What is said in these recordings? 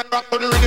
and rock to the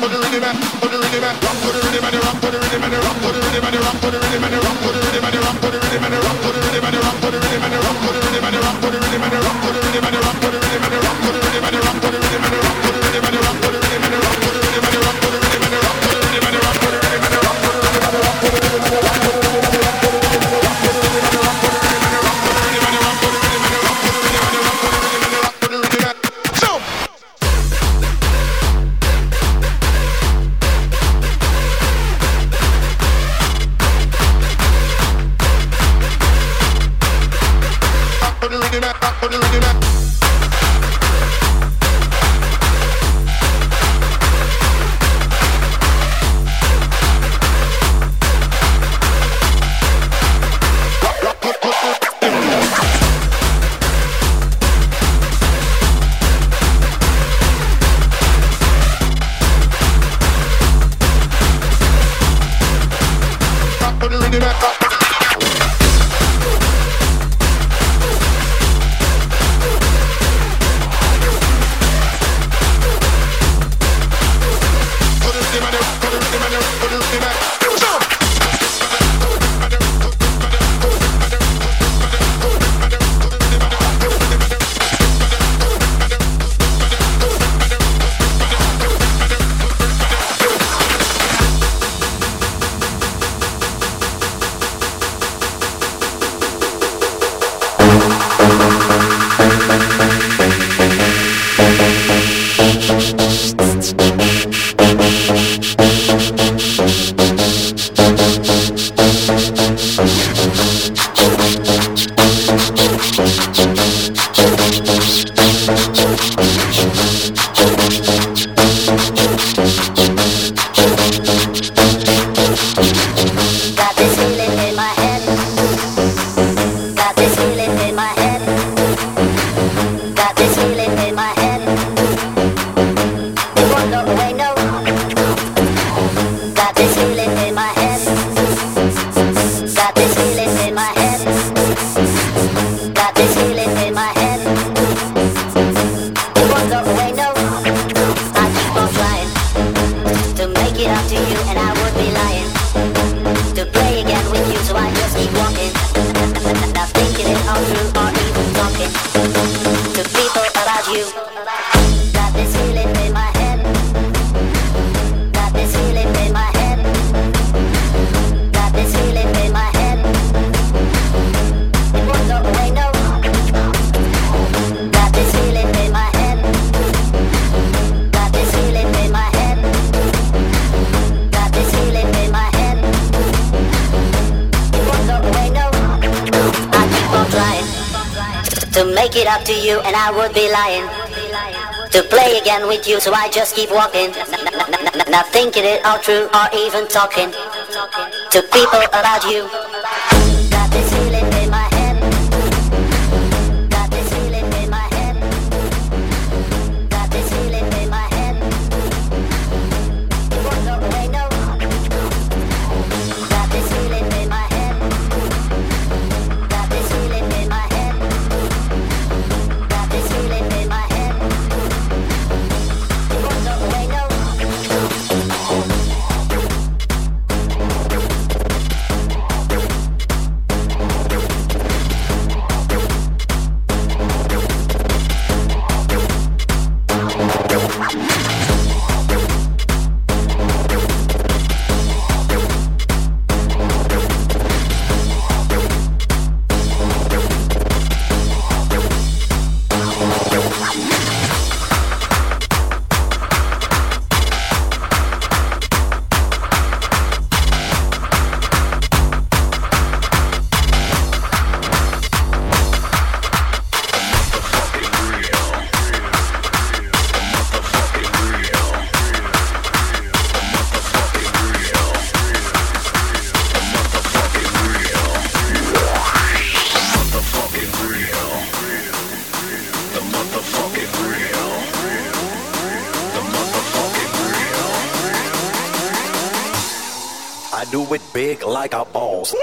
rock, put it in, rock, with you, so I just keep walking. Not thinking it all true or even talking to people about you. Do it big like a boss.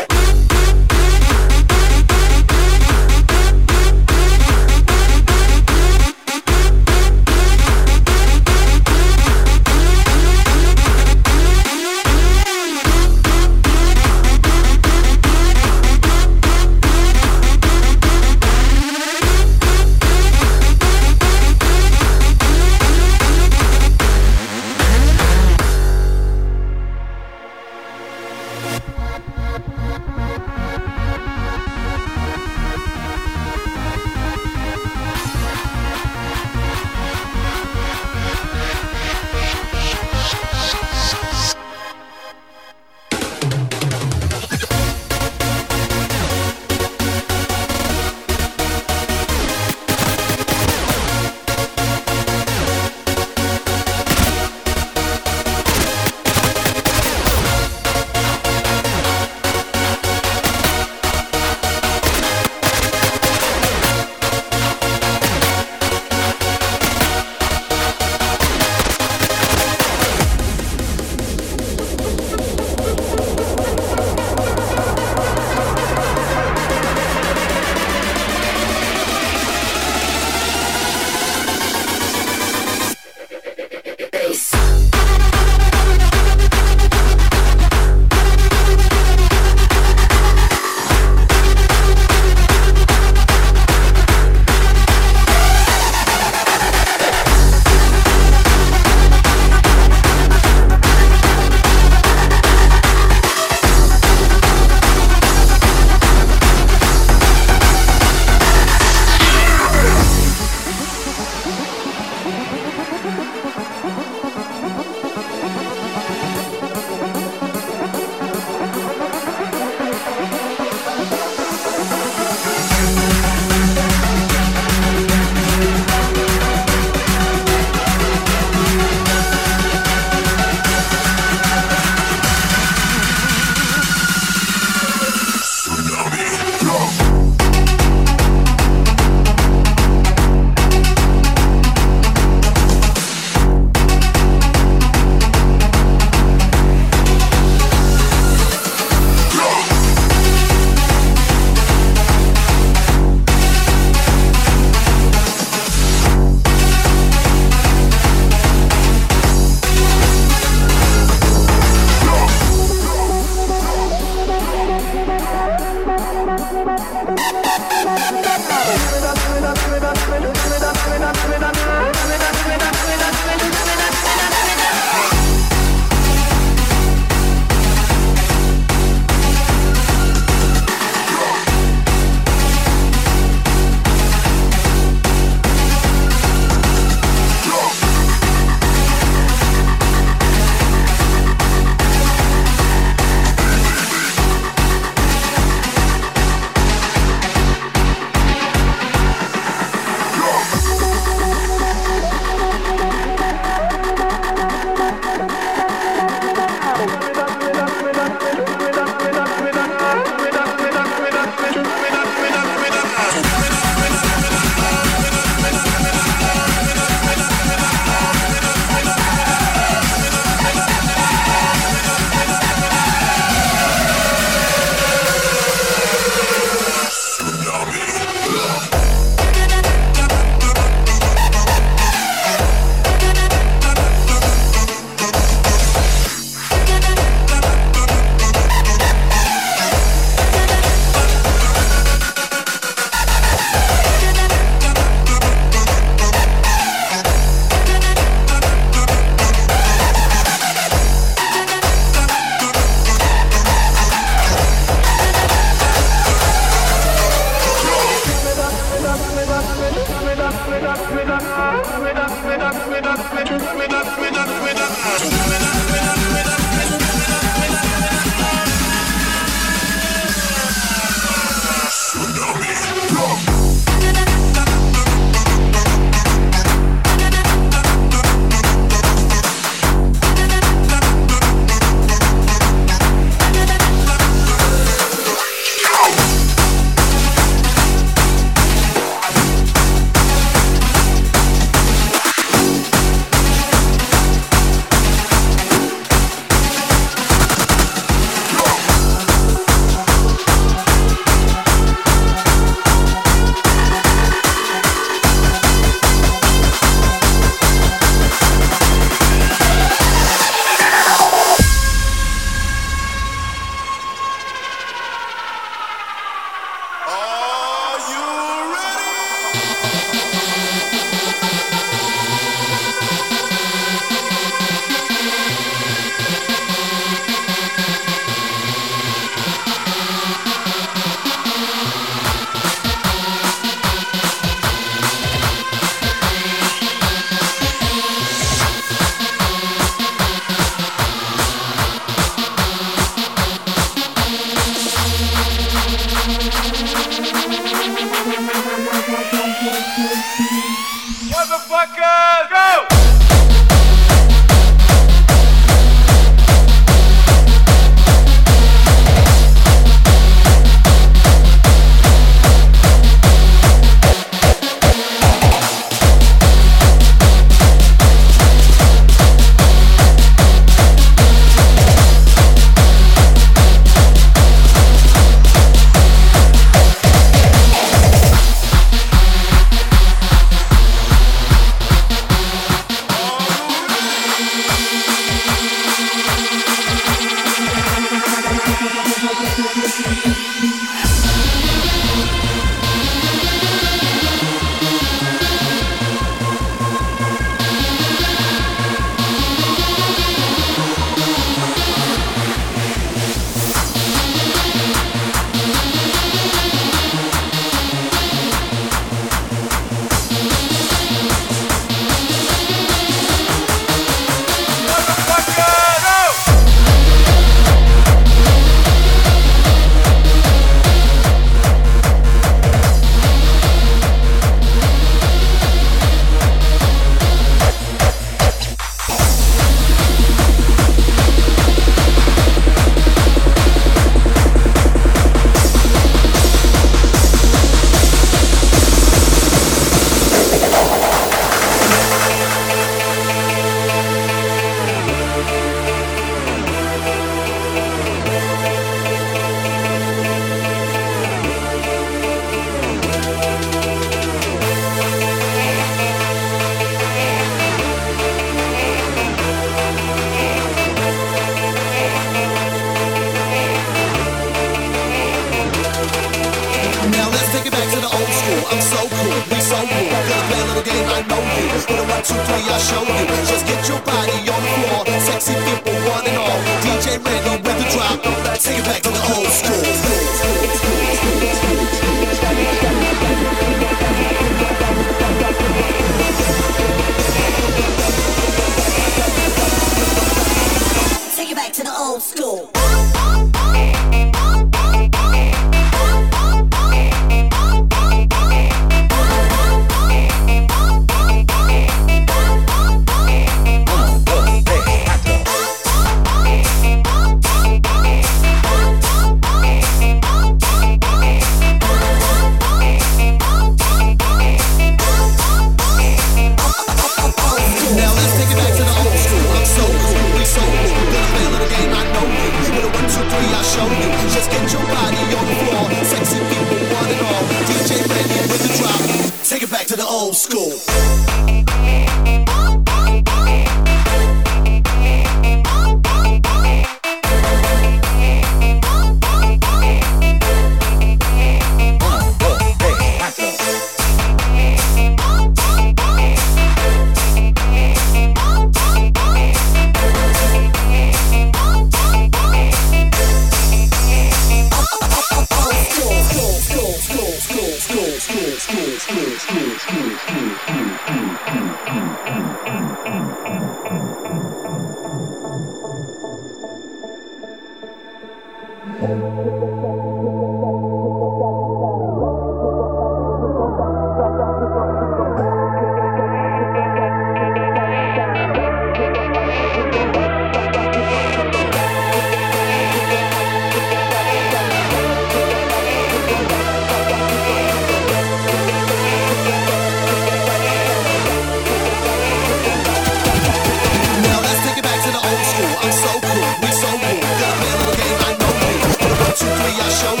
A one,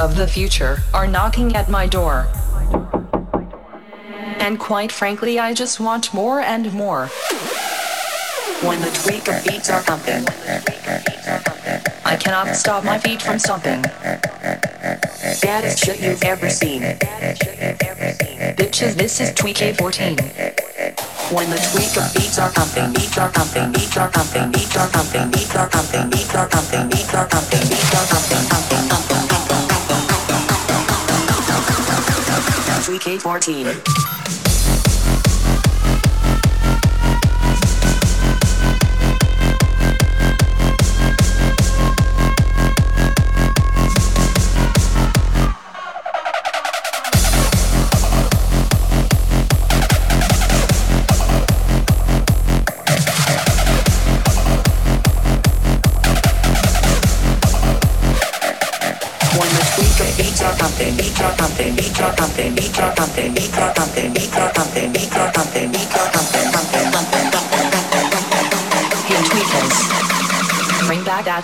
of the future are knocking at my door. And quite frankly, I just want more and more. When the tweak of beats are pumping, I cannot stop my feet from stomping. Baddest shit you've ever seen. Bitches, this is Tweak A14. When the tweak of beats are pumping, beats are pumping, beats are pumping, beats are pumping, beats are pumping, beats are pumping, beats are pumping, beats are pumping, pumping, pumping, pumping. K14.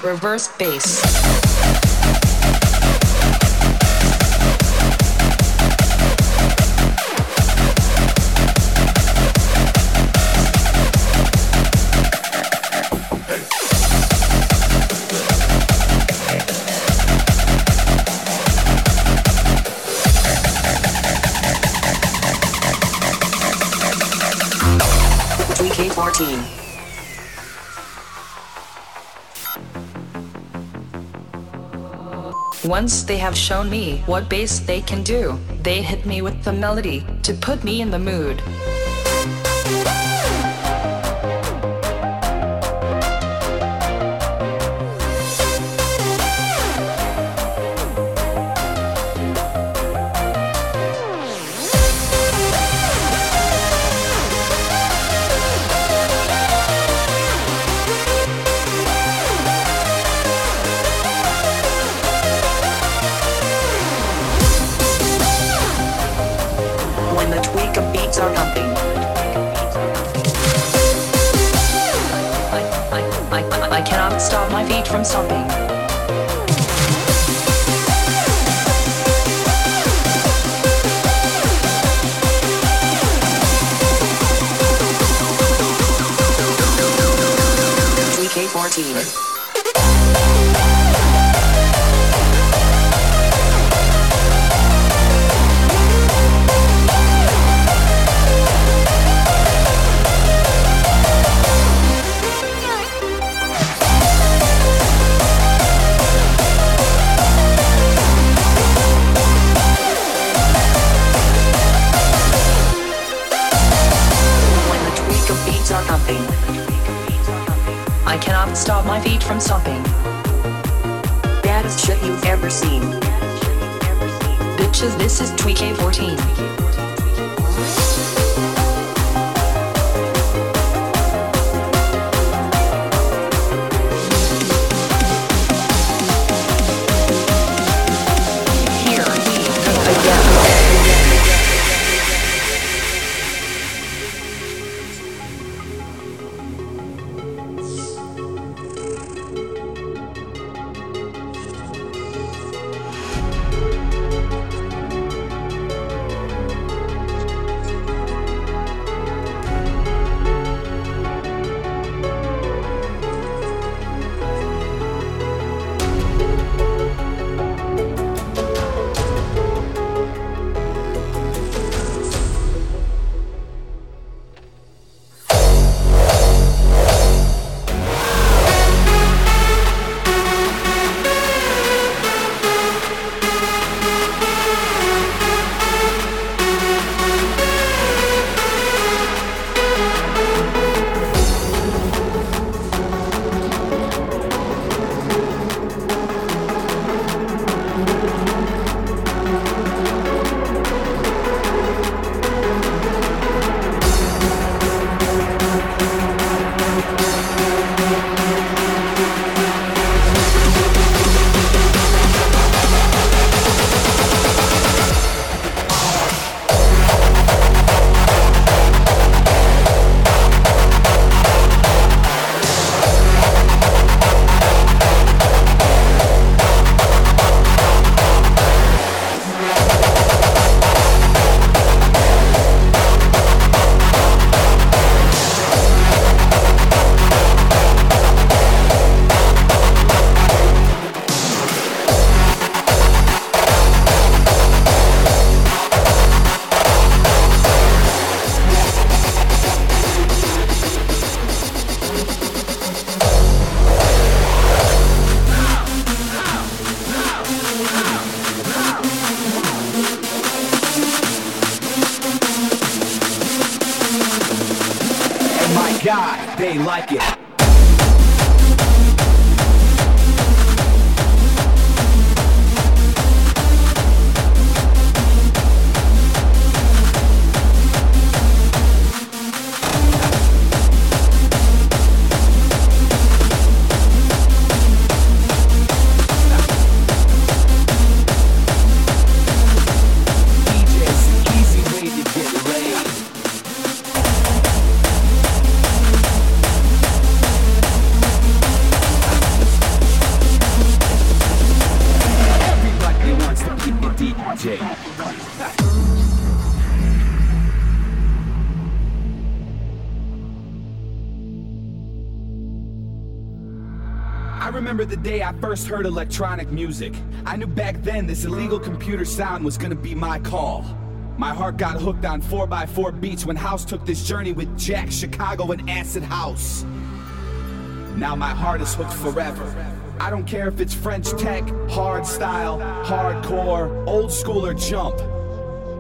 Reverse bass. Once they have shown me what bass they can do, they hit me with the melody to put me in the mood. stop my feet from stomping. DK14. my feet from sopping. Baddest shit you've ever seen. Bitches, this is Tweak 14 like it. I first heard electronic music. I knew back then this illegal computer sound was gonna be my call. My heart got hooked on 4x4 beats when House took this journey with Jack, Chicago, and Acid House. Now my heart is hooked forever. I don't care if it's French tech, hard style, hardcore, old school, or jump.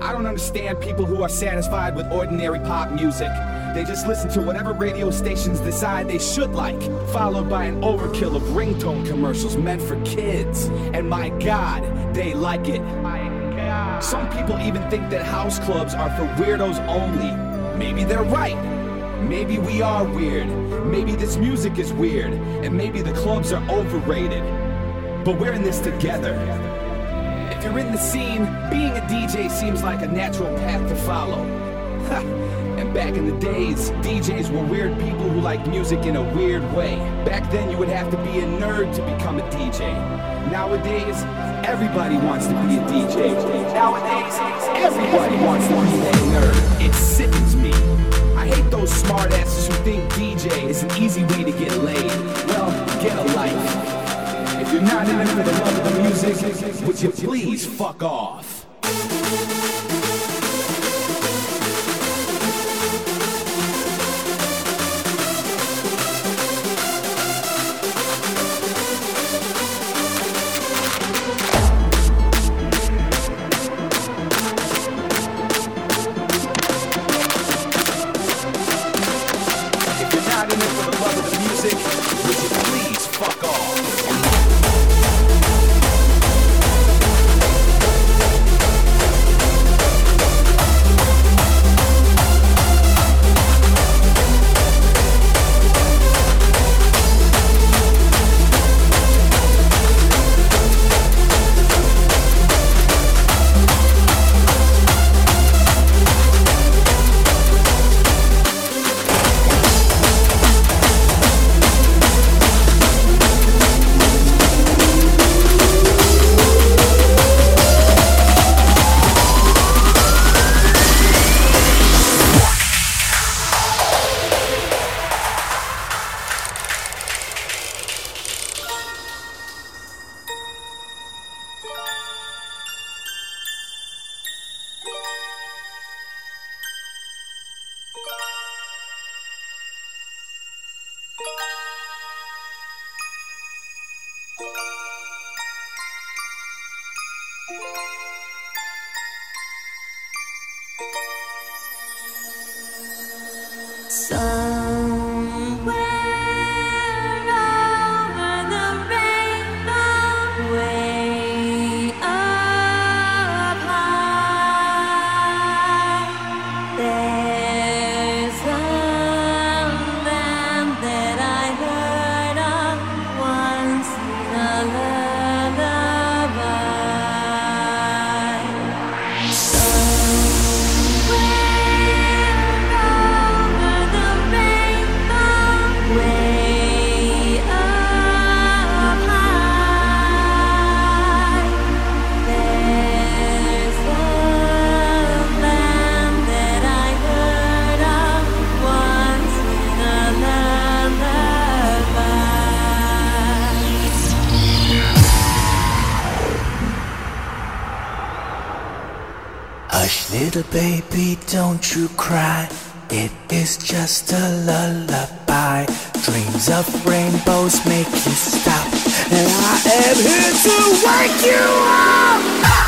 I don't understand people who are satisfied with ordinary pop music. They just listen to whatever radio stations decide they should like, followed by an overkill of ringtone commercials meant for kids. And my God, they like it. Some people even think that house clubs are for weirdos only. Maybe they're right. Maybe we are weird. Maybe this music is weird. And maybe the clubs are overrated. But we're in this together. If you're in the scene, being a DJ seems like a natural path to follow. Back in the days, DJs were weird people who liked music in a weird way. Back then, you would have to be a nerd to become a DJ. Nowadays, everybody wants to be a DJ. Nowadays, everybody wants to be that nerd. It sickens me. I hate those smartasses who think DJ is an easy way to get laid. Well, get a life. If you're not in it for the love of the music, would you please fuck off? Little baby, don't you cry. It is just a lullaby. Dreams of rainbows make you stop. And I am here to wake you up.